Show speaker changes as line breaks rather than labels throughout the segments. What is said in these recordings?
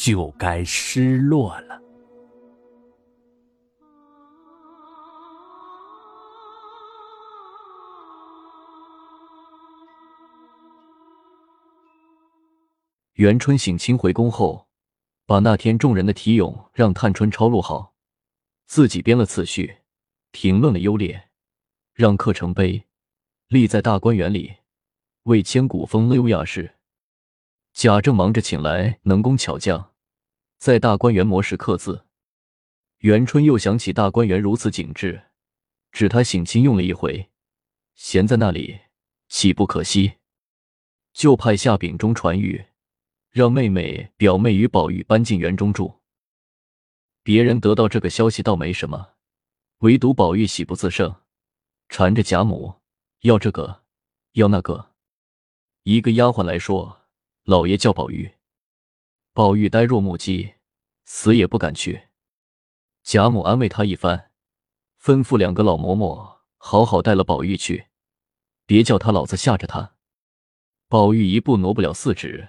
就该失落了。
元春省亲回宫后，把那天众人的题咏让探春抄录好，自己编了次序，评论了优劣，让刻成碑，立在大观园里，为千古风流雅士。贾政忙着请来能工巧匠。在大观园模式刻字，元春又想起大观园如此景致，只他省亲用了一回，闲在那里岂不可惜？就派下秉忠传谕，让妹妹、表妹与宝玉搬进园中住。别人得到这个消息倒没什么，唯独宝玉喜不自胜，缠着贾母要这个要那个。一个丫鬟来说：“老爷叫宝玉。”宝玉呆若木鸡，死也不敢去。贾母安慰他一番，吩咐两个老嬷嬷好好带了宝玉去，别叫他老子吓着他。宝玉一步挪不了四指，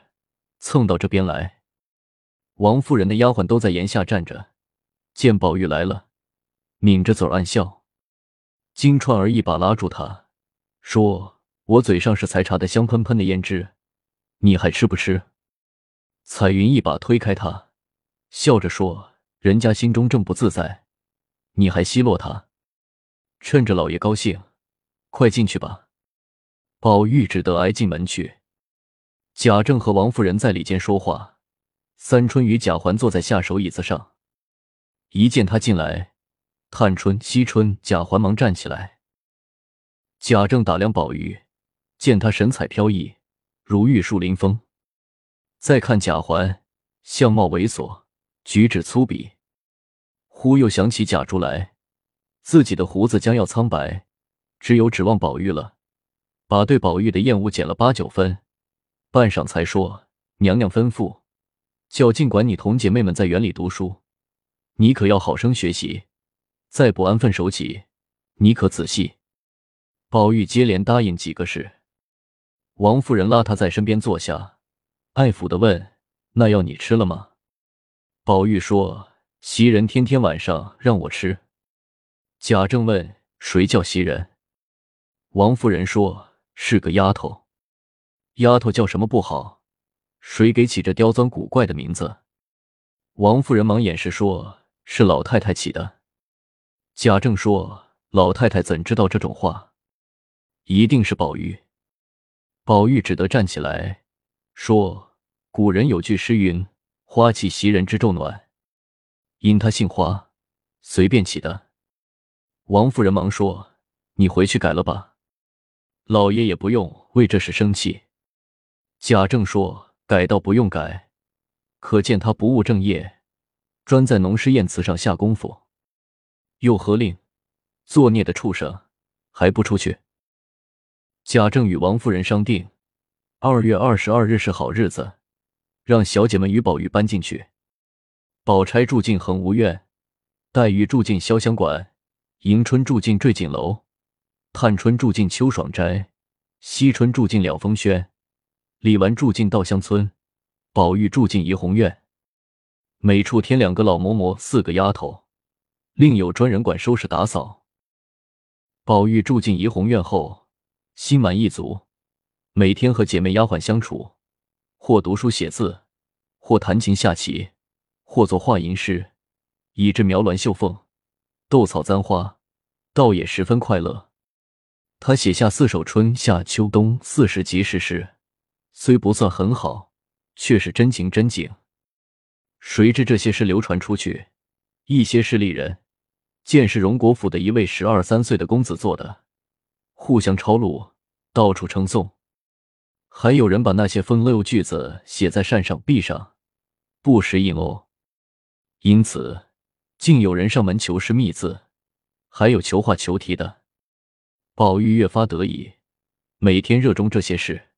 蹭到这边来。王夫人的丫鬟都在檐下站着，见宝玉来了，抿着嘴暗笑。金钏儿一把拉住他，说：“我嘴上是才查的香喷喷的胭脂，你还吃不吃？”彩云一把推开他，笑着说：“人家心中正不自在，你还奚落他？趁着老爷高兴，快进去吧。”宝玉只得挨进门去。贾政和王夫人在里间说话，三春与贾环坐在下手椅子上。一见他进来，探春、惜春、贾环忙站起来。贾政打量宝玉，见他神采飘逸，如玉树临风。再看贾环，相貌猥琐，举止粗鄙。忽又想起贾珠来，自己的胡子将要苍白，只有指望宝玉了，把对宝玉的厌恶减了八九分。半晌才说：“娘娘吩咐，叫尽管你同姐妹们在园里读书，你可要好生学习，再不安分守己，你可仔细。”宝玉接连答应几个事。王夫人拉他在身边坐下。爱抚的问：“那药你吃了吗？”宝玉说：“袭人天天晚上让我吃。”贾政问：“谁叫袭人？”王夫人说：“是个丫头。”丫头叫什么不好？谁给起这刁钻古怪的名字？王夫人忙掩饰说：“是老太太起的。”贾政说：“老太太怎知道这种话？一定是宝玉。”宝玉只得站起来。说：“古人有句诗云：‘花气袭人之昼暖’，因他姓花，随便起的。”王夫人忙说：“你回去改了吧，老爷也不用为这事生气。”贾政说：“改倒不用改，可见他不务正业，专在农诗燕词上下功夫。又何令作孽的畜生还不出去？”贾政与王夫人商定。二月二十二日是好日子，让小姐们与宝玉搬进去。宝钗住进恒芜苑，黛玉住进潇湘馆，迎春住进坠锦楼，探春住进秋爽斋，惜春住进了风轩，李纨住进稻香村，宝玉住进怡红院。每处添两个老嬷嬷，四个丫头，另有专人管收拾打扫。宝玉住进怡红院后，心满意足。每天和姐妹丫鬟相处，或读书写字，或弹琴下棋，或作画吟诗，以致描鸾绣凤、斗草簪花，倒也十分快乐。他写下四首春夏秋冬四时即时诗，虽不算很好，却是真情真景。谁知这些诗流传出去，一些势利人见是荣国府的一位十二三岁的公子做的，互相抄录，到处称颂。还有人把那些风流句子写在扇上、壁上，不时应哦。因此，竟有人上门求诗觅字，还有求画求题的。宝玉越发得意，每天热衷这些事。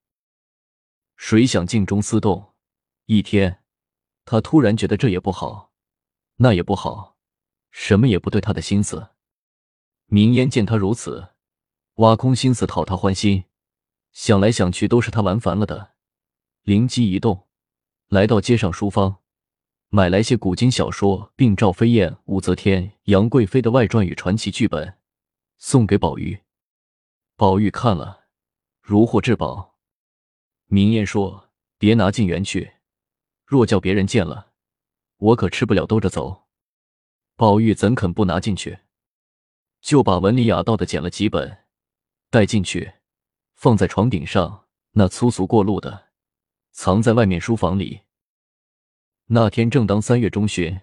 谁想静中思动，一天，他突然觉得这也不好，那也不好，什么也不对他的心思。明烟见他如此，挖空心思讨他欢心，想来想去都是他玩烦了的。灵机一动，来到街上书坊，买来些古今小说，并赵飞燕、武则天、杨贵妃的外传与传奇剧本，送给宝玉。宝玉看了，如获至宝。明艳说：“别拿进园去，若叫别人见了，我可吃不了兜着走。”宝玉怎肯不拿进去？就把文理雅道的捡了几本，带进去，放在床顶上，那粗俗过路的，藏在外面书房里。那天正当三月中旬，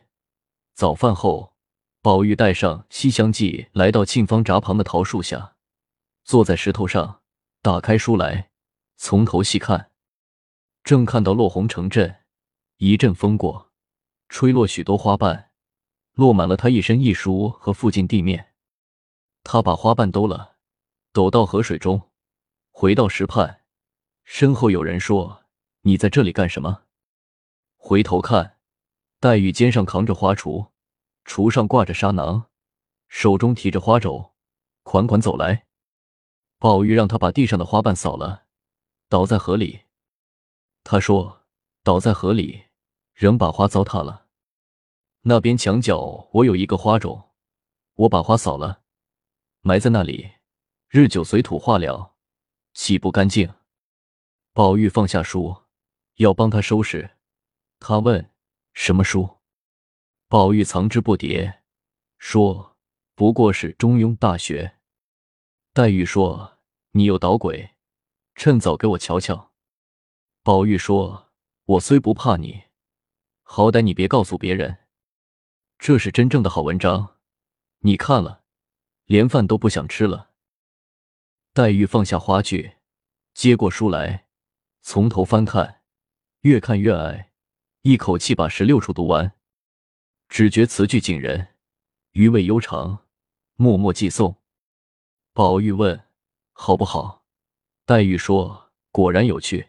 早饭后，宝玉带上《西厢记》来到沁芳闸旁的桃树下。坐在石头上，打开书来，从头细看，正看到落红成阵，一阵风过，吹落许多花瓣，落满了他一身一书和附近地面。他把花瓣兜了，抖到河水中，回到石畔，身后有人说：“你在这里干什么？”回头看，黛玉肩上扛着花锄，锄上挂着纱囊，手中提着花帚，款款走来。宝玉让他把地上的花瓣扫了，倒在河里。他说：“倒在河里，仍把花糟蹋了。那边墙角我有一个花种，我把花扫了，埋在那里，日久随土化了，洗不干净？”宝玉放下书，要帮他收拾。他问：“什么书？”宝玉藏之不迭，说：“不过是《中庸》《大学》。”黛玉说：“你有捣鬼，趁早给我瞧瞧。”宝玉说：“我虽不怕你，好歹你别告诉别人。这是真正的好文章，你看了，连饭都不想吃了。”黛玉放下花具，接过书来，从头翻看，越看越爱，一口气把十六处读完，只觉词句惊人，余味悠长，默默寄诵。宝玉问：“好不好？”黛玉说：“果然有趣。”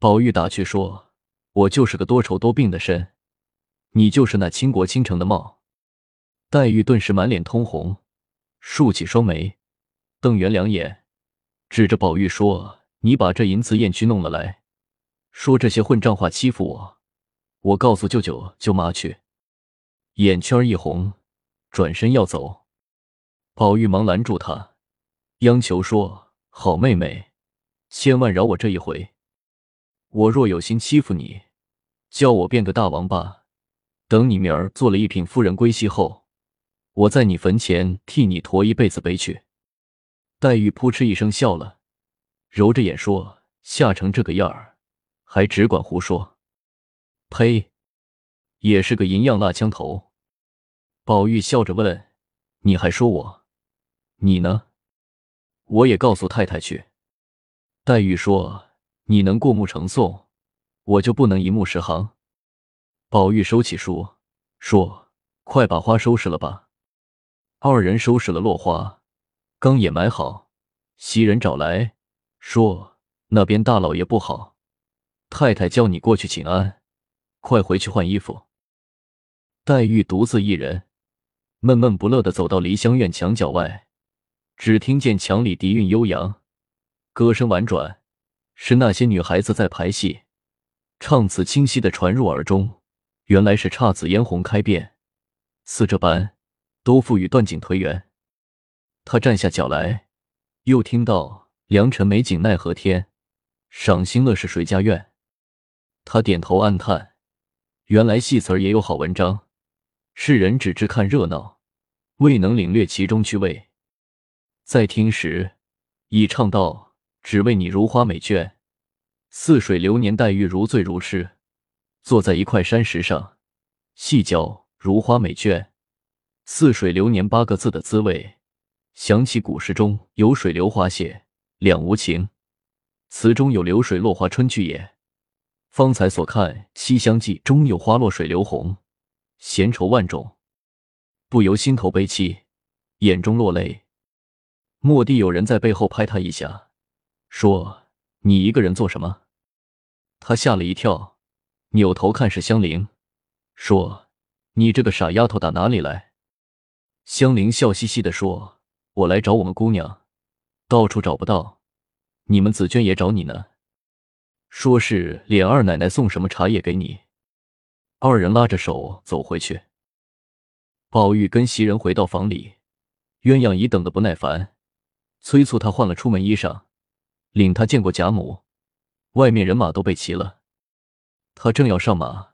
宝玉打趣说：“我就是个多愁多病的身，你就是那倾国倾城的貌。”黛玉顿时满脸通红，竖起双眉，瞪圆两眼，指着宝玉说：“你把这淫词艳趣弄了来，说这些混账话欺负我，我告诉舅舅舅妈去。”眼圈一红，转身要走。宝玉忙拦住他，央求说：“好妹妹，千万饶我这一回。我若有心欺负你，叫我变个大王八。等你明儿做了一品夫人归西后，我在你坟前替你驮一辈子碑去。”黛玉扑哧一声笑了，揉着眼说：“吓成这个样儿，还只管胡说！呸！也是个银样蜡枪头。”宝玉笑着问：“你还说我？”你呢？我也告诉太太去。黛玉说：“你能过目成诵，我就不能一目十行。”宝玉收起书，说：“快把花收拾了吧。”二人收拾了落花，刚也买好，袭人找来说：“那边大老爷不好，太太叫你过去请安，快回去换衣服。”黛玉独自一人，闷闷不乐的走到梨香院墙角外。只听见墙里笛韵悠扬，歌声婉转，是那些女孩子在排戏，唱词清晰的传入耳中。原来是姹紫嫣红开遍，似这般，都付与断井颓垣。他站下脚来，又听到良辰美景奈何天，赏心乐事谁家院。他点头暗叹，原来戏词儿也有好文章，世人只知看热闹，未能领略其中趣味。在听时，已唱道：“只为你如花美眷，似水流年。”黛玉如醉如痴，坐在一块山石上，细嚼“如花美眷，似水流年”八个字的滋味，想起古诗中有“水流花谢两无情”，词中有“流水落花春去也”，方才所看《西厢记》中有花落水流红，闲愁万种，不由心头悲戚，眼中落泪。蓦地有人在背后拍他一下，说：“你一个人做什么？”他吓了一跳，扭头看是香菱，说：“你这个傻丫头打哪里来？”香菱笑嘻嘻的说：“我来找我们姑娘，到处找不到，你们紫娟也找你呢。”说是琏二奶奶送什么茶叶给你。二人拉着手走回去。宝玉跟袭人回到房里，鸳鸯已等得不耐烦，催促他换了出门衣裳，领他见过贾母。外面人马都备齐了，他正要上马，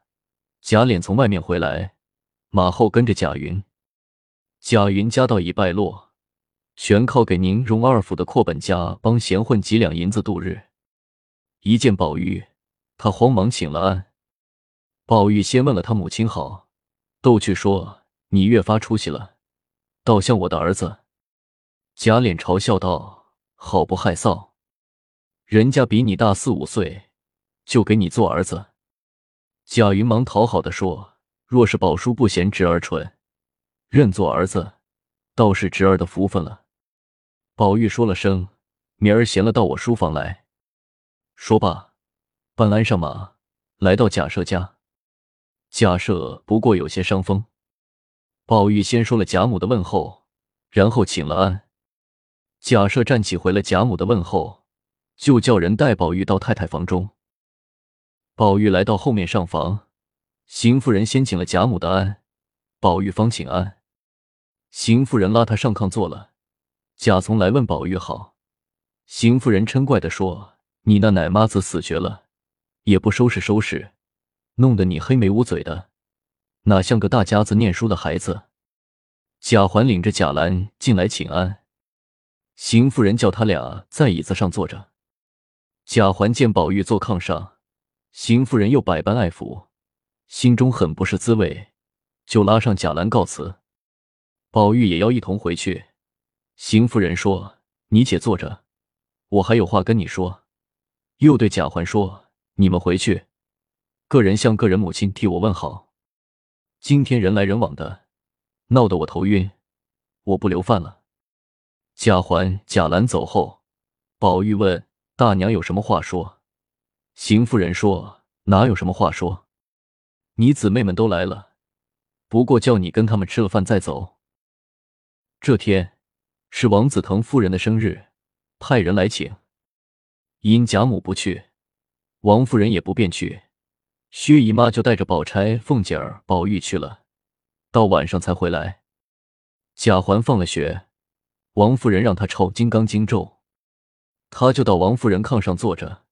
贾琏从外面回来，马后跟着贾云。贾云家道已败落，全靠给宁荣二府的阔本家帮闲混几两银子度日。一见宝玉，他慌忙请了安。宝玉先问了他母亲好，逗趣说：“你越发出息了，倒像我的儿子。”贾琏嘲笑道：“好不害臊！人家比你大四五岁，就给你做儿子。”贾云忙讨好的说：“若是宝叔不嫌侄儿蠢，认做儿子，倒是侄儿的福分了。”宝玉说了声：“明儿闲了到我书房来。”说罢，半鞍上马，来到贾赦家。贾赦不过有些伤风，宝玉先说了贾母的问候，然后请了安。贾赦站起回了贾母的问候，就叫人带宝玉到太太房中。宝玉来到后面上房，邢夫人先请了贾母的安，宝玉方请安。邢夫人拉他上炕坐了，贾从来问宝玉好，邢夫人嗔怪的说。你那奶妈子死绝了，也不收拾收拾，弄得你黑眉乌嘴的，哪像个大家子念书的孩子？贾环领着贾兰进来请安，邢夫人叫他俩在椅子上坐着。贾环见宝玉坐炕上，邢夫人又百般爱抚，心中很不是滋味，就拉上贾兰告辞。宝玉也要一同回去。邢夫人说：“你且坐着，我还有话跟你说。”又对贾环说：“你们回去，个人向个人母亲替我问好。今天人来人往的，闹得我头晕，我不留饭了。”贾环、贾兰走后，宝玉问大娘有什么话说。邢夫人说：“哪有什么话说？你姊妹们都来了，不过叫你跟他们吃了饭再走。这天是王子腾夫人的生日，派人来请。”因贾母不去，王夫人也不便去，薛姨妈就带着宝钗、凤姐儿、宝玉去了，到晚上才回来。贾环放了学，王夫人让他抄《金刚经》咒，他就到王夫人炕上坐着，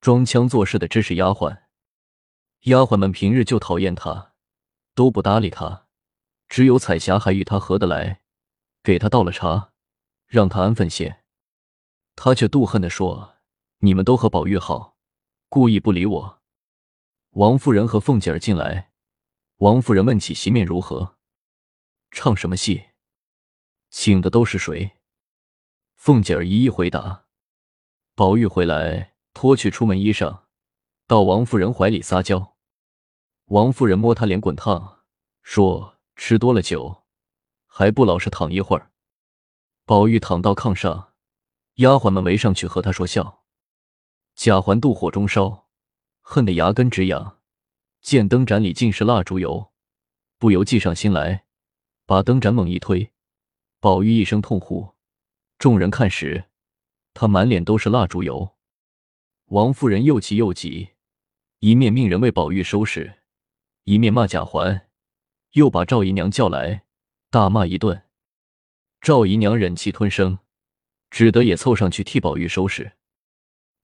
装腔作势的支使丫鬟。丫鬟们平日就讨厌他，都不搭理他，只有彩霞还与他合得来，给他倒了茶，让他安分些。他却妒恨的说。你们都和宝玉好，故意不理我。王夫人和凤姐儿进来，王夫人问起席面如何，唱什么戏，请的都是谁？凤姐儿一一回答。宝玉回来，脱去出门衣裳，到王夫人怀里撒娇。王夫人摸他脸滚烫，说：“吃多了酒，还不老实躺一会儿。”宝玉躺到炕上，丫鬟们围上去和他说笑。贾环妒火中烧，恨得牙根直痒。见灯盏里尽是蜡烛油，不由计上心来，把灯盏猛一推，宝玉一声痛呼。众人看时，他满脸都是蜡烛油。王夫人又气又急，一面命人为宝玉收拾，一面骂贾环，又把赵姨娘叫来，大骂一顿。赵姨娘忍气吞声，只得也凑上去替宝玉收拾。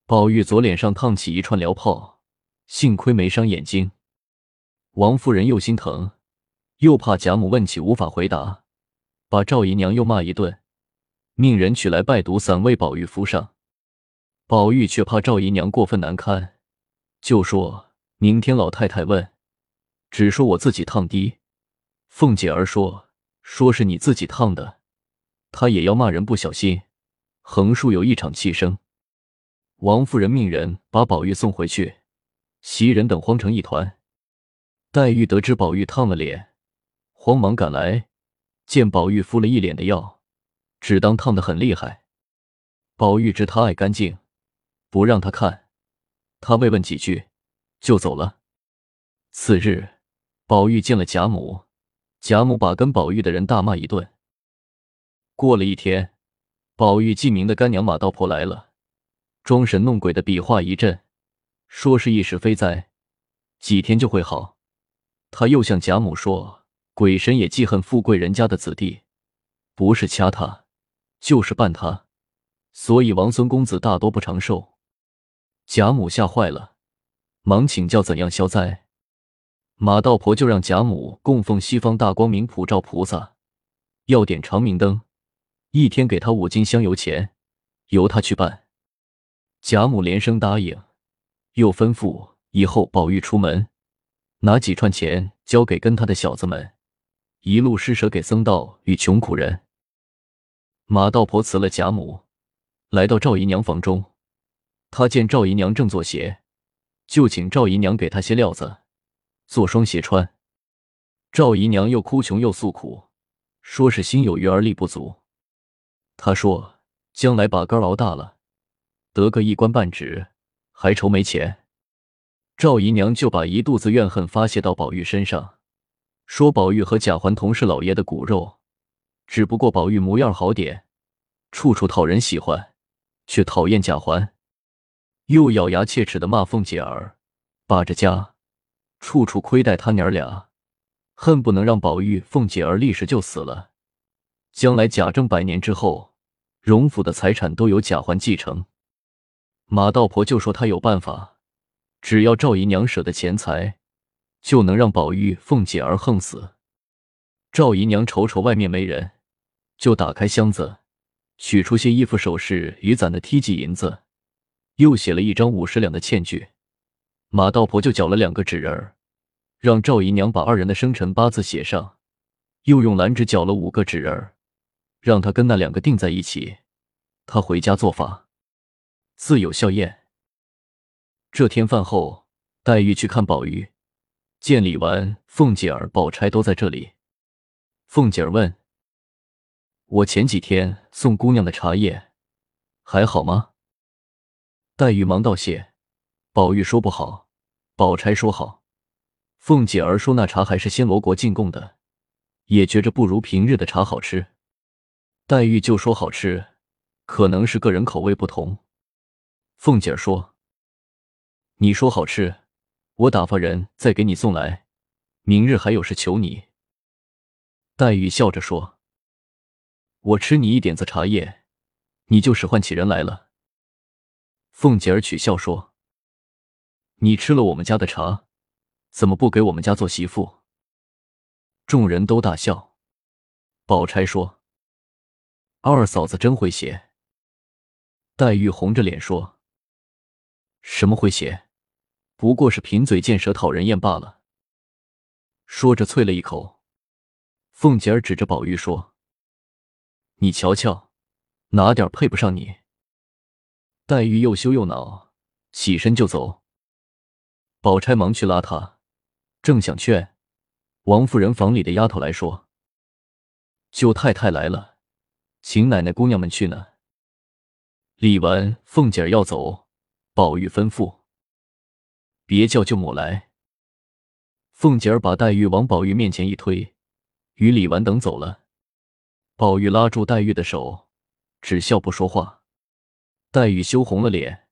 宝玉左脸上烫起一串燎泡，幸亏没伤眼睛。王夫人又心疼，又怕贾母问起无法回答，把赵姨娘又骂一顿，命人取来败毒散为宝玉敷上。宝玉却怕赵姨娘过分难堪，就说明天老太太问，只说我自己烫的。凤姐儿说说是你自己烫的，她也要骂人不小心，横竖有一场气声。王夫人命人把宝玉送回去，袭人等慌成一团。黛玉得知宝玉烫了脸，慌忙赶来，见宝玉敷了一脸的药，只当烫得很厉害。宝玉知他爱干净，不让他看，他慰问几句，就走了。次日，宝玉见了贾母，贾母把跟宝玉的人大骂一顿。过了一天，宝玉记名的干娘马道婆来了，装神弄鬼的比划一阵，说是一时非灾，几天就会好。他又向贾母说：“鬼神也记恨富贵人家的子弟，不是掐他，就是绊他，所以王孙公子大多不长寿。”贾母吓坏了，忙请教怎样消灾。马道婆就让贾母供奉西方大光明普照菩萨，要点长明灯，一天给他五斤香油钱，由他去办。贾母连声答应，又吩咐以后宝玉出门。拿几串钱交给跟他的小子们，一路施舍给僧道与穷苦人。马道婆辞了贾母，来到赵姨娘房中。他见赵姨娘正做鞋，就请赵姨娘给他些料子，做双鞋穿。赵姨娘又哭穷又诉苦，说是心有余而力不足。他说将来把肝熬大了，得个一官半职，还愁没钱。赵姨娘就把一肚子怨恨发泄到宝玉身上，说宝玉和贾环同是老爷的骨肉，只不过宝玉模样好点，处处讨人喜欢，却讨厌贾环。又咬牙切齿的骂凤姐儿，把着家，处处亏待他娘俩，恨不能让宝玉、凤姐儿立时就死了，将来贾政百年之后，荣府的财产都由贾环继承。马道婆就说她有办法。只要赵姨娘舍得钱财，就能让宝玉、凤姐儿横死。赵姨娘瞅瞅外面没人，就打开箱子，取出些衣服、首饰与攒的梯级银子，又写了一张五十两的欠据。马道婆就缴了两个纸人儿，让赵姨娘把二人的生辰八字写上，又用蓝纸缴了五个纸人儿，让他跟那两个定在一起。他回家做法，自有笑宴。这天饭后，黛玉去看宝玉，见李纨、凤姐儿、宝钗都在这里。凤姐儿问：“我前几天送姑娘的茶叶还好吗？”黛玉忙道谢。宝玉说不好，宝钗说好，凤姐儿说那茶还是暹罗国进贡的，也觉着不如平日的茶好吃。黛玉就说好吃，可能是个人口味不同。凤姐儿说。你说好吃，我打发人再给你送来。明日还有事求你。黛玉笑着说：“我吃你一点子茶叶，你就使唤起人来了。”凤姐儿取笑说：“你吃了我们家的茶，怎么不给我们家做媳妇？”众人都大笑。宝钗说：“二嫂子真会写。”黛玉红着脸说：“什么会写？”不过是贫嘴贱舌讨人厌罢了。说着啐了一口。凤姐儿指着宝玉说：“你瞧瞧，哪点配不上你？”黛玉又羞又恼，起身就走。宝钗忙去拉她，正想劝，王夫人房里的丫头来说：“舅太太来了，请奶奶姑娘们去呢。”李纨、凤姐儿要走，宝玉吩咐。别叫舅母来。凤姐儿把黛玉往宝玉面前一推，与李纨等走了。宝玉拉住黛玉的手，只笑不说话。黛玉羞红了脸，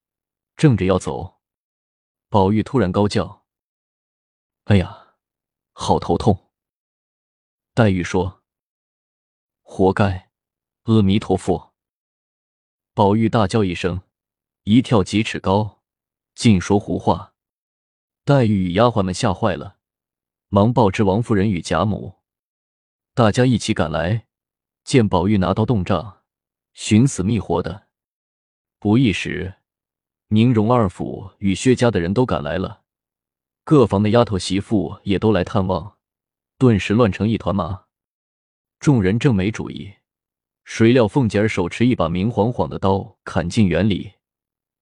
正着要走，宝玉突然高叫：“哎呀，好头痛！”黛玉说：“活该，阿弥陀佛。”宝玉大叫一声，一跳几尺高，尽说胡话。黛玉与丫鬟们吓坏了，忙报知王夫人与贾母，大家一起赶来，见宝玉拿刀动杖，寻死觅活的。不一时，宁荣二府与薛家的人都赶来了，各房的丫头媳妇也都来探望，顿时乱成一团麻。众人正没主意，谁料凤姐儿手持一把明晃晃的刀，砍进园里，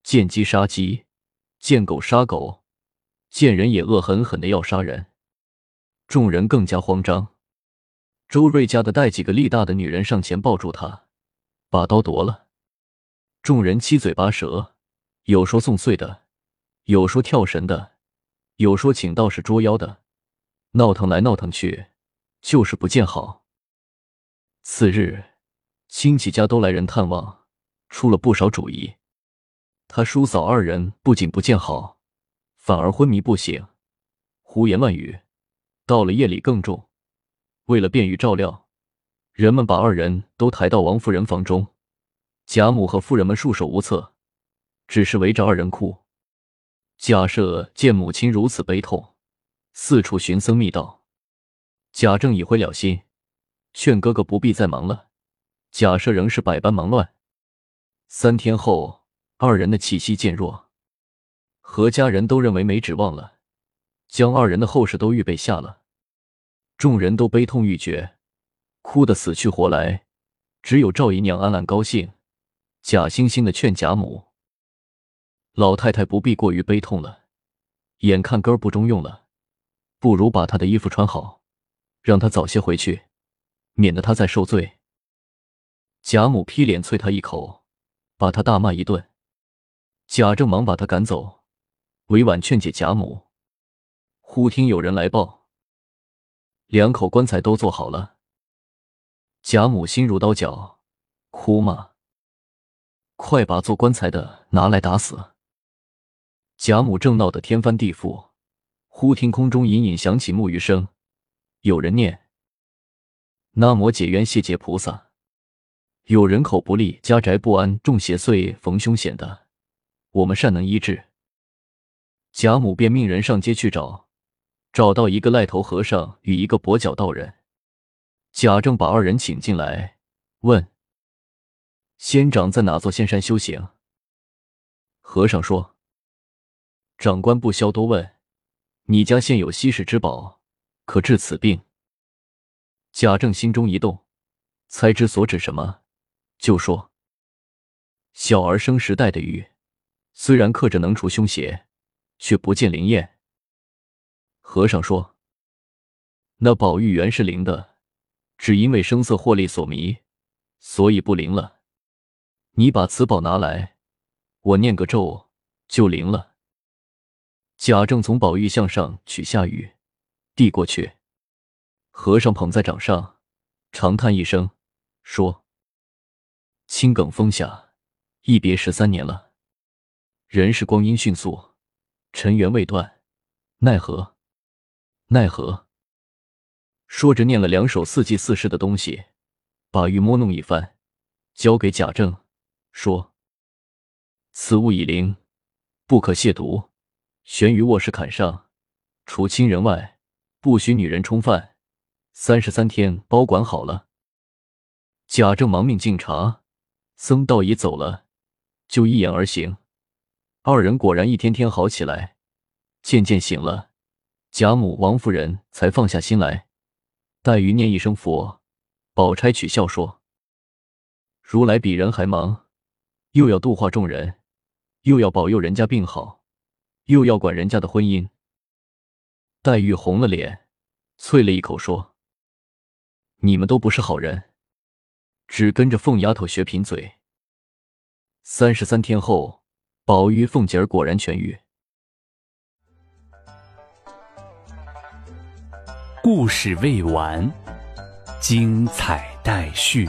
见鸡杀鸡，见狗杀狗。见人也恶狠狠的要杀人，众人更加慌张。周瑞家的带几个力大的女人上前抱住他，把刀夺了。众人七嘴八舌，有说送岁的，有说跳神的，有说请道士捉妖的，闹腾来闹腾去，就是不见好。次日，亲戚家都来人探望，出了不少主意。他叔嫂二人不仅不见好，反而昏迷不醒，胡言乱语。到了夜里更重。为了便于照料，人们把二人都抬到王夫人房中。贾母和夫人们束手无策，只是围着二人哭。贾赦见母亲如此悲痛，四处寻僧觅道。贾政已回了心，劝哥哥不必再忙了。假设仍是百般忙乱。三天后，二人的气息渐弱，何家人都认为没指望了，将二人的后事都预备下了。众人都悲痛欲绝，哭得死去活来，只有赵姨娘暗暗高兴。假惺惺的劝贾母：“老太太不必过于悲痛了，眼看根儿不中用了，不如把她的衣服穿好，让她早些回去，免得她再受罪。”贾母劈脸啐他一口，把他大骂一顿。贾政忙把他赶走，委婉劝解贾母。忽听有人来报，两口棺材都做好了。贾母心如刀绞，哭骂。快把做棺材的拿来打死！贾母正闹得天翻地覆，忽听空中隐隐响起木鱼声，有人念：“南无解冤谢劫菩萨。”有人口不利、家宅不安、中邪祟、逢凶险的，我们善能医治。贾母便命人上街去找，找到一个癞头和尚与一个跛脚道人。贾政把二人请进来，问。仙长在哪座仙山修行？和尚说：“长官不消多问，你家现有稀世之宝，可治此病。”贾政心中一动，猜知所指什么，就说：“小儿生时戴的玉，虽然刻着能除凶邪，却不见灵验。”和尚说：“那宝玉原是灵的，只因为声色获利所迷，所以不灵了。”你把此宝拿来，我念个咒就灵了。贾政从宝玉像上取下玉，递过去。和尚捧在掌上，长叹一声，说：“青埂峰下，一别十三年了。人世光阴迅速，尘缘未断，奈何？奈何？”说着，念了两首四季四时的东西，把玉摸弄一番，交给贾政。说：“此物已灵，不可亵渎。悬于卧室坎上，除亲人外，不许女人冲犯。三十三天保管好了。”贾政忙命敬茶，僧道已走了，就一言而行。二人果然一天天好起来，渐渐醒了。贾母、王夫人才放下心来。黛玉念一声佛，宝钗取笑说：“如来比人还忙。”又要度化众人，又要保佑人家病好，又要管人家的婚姻。黛玉红了脸，啐了一口说：“你们都不是好人，只跟着凤丫头学贫嘴。”三十三天后，宝玉、凤姐儿果然痊愈。
故事未完，精彩待续。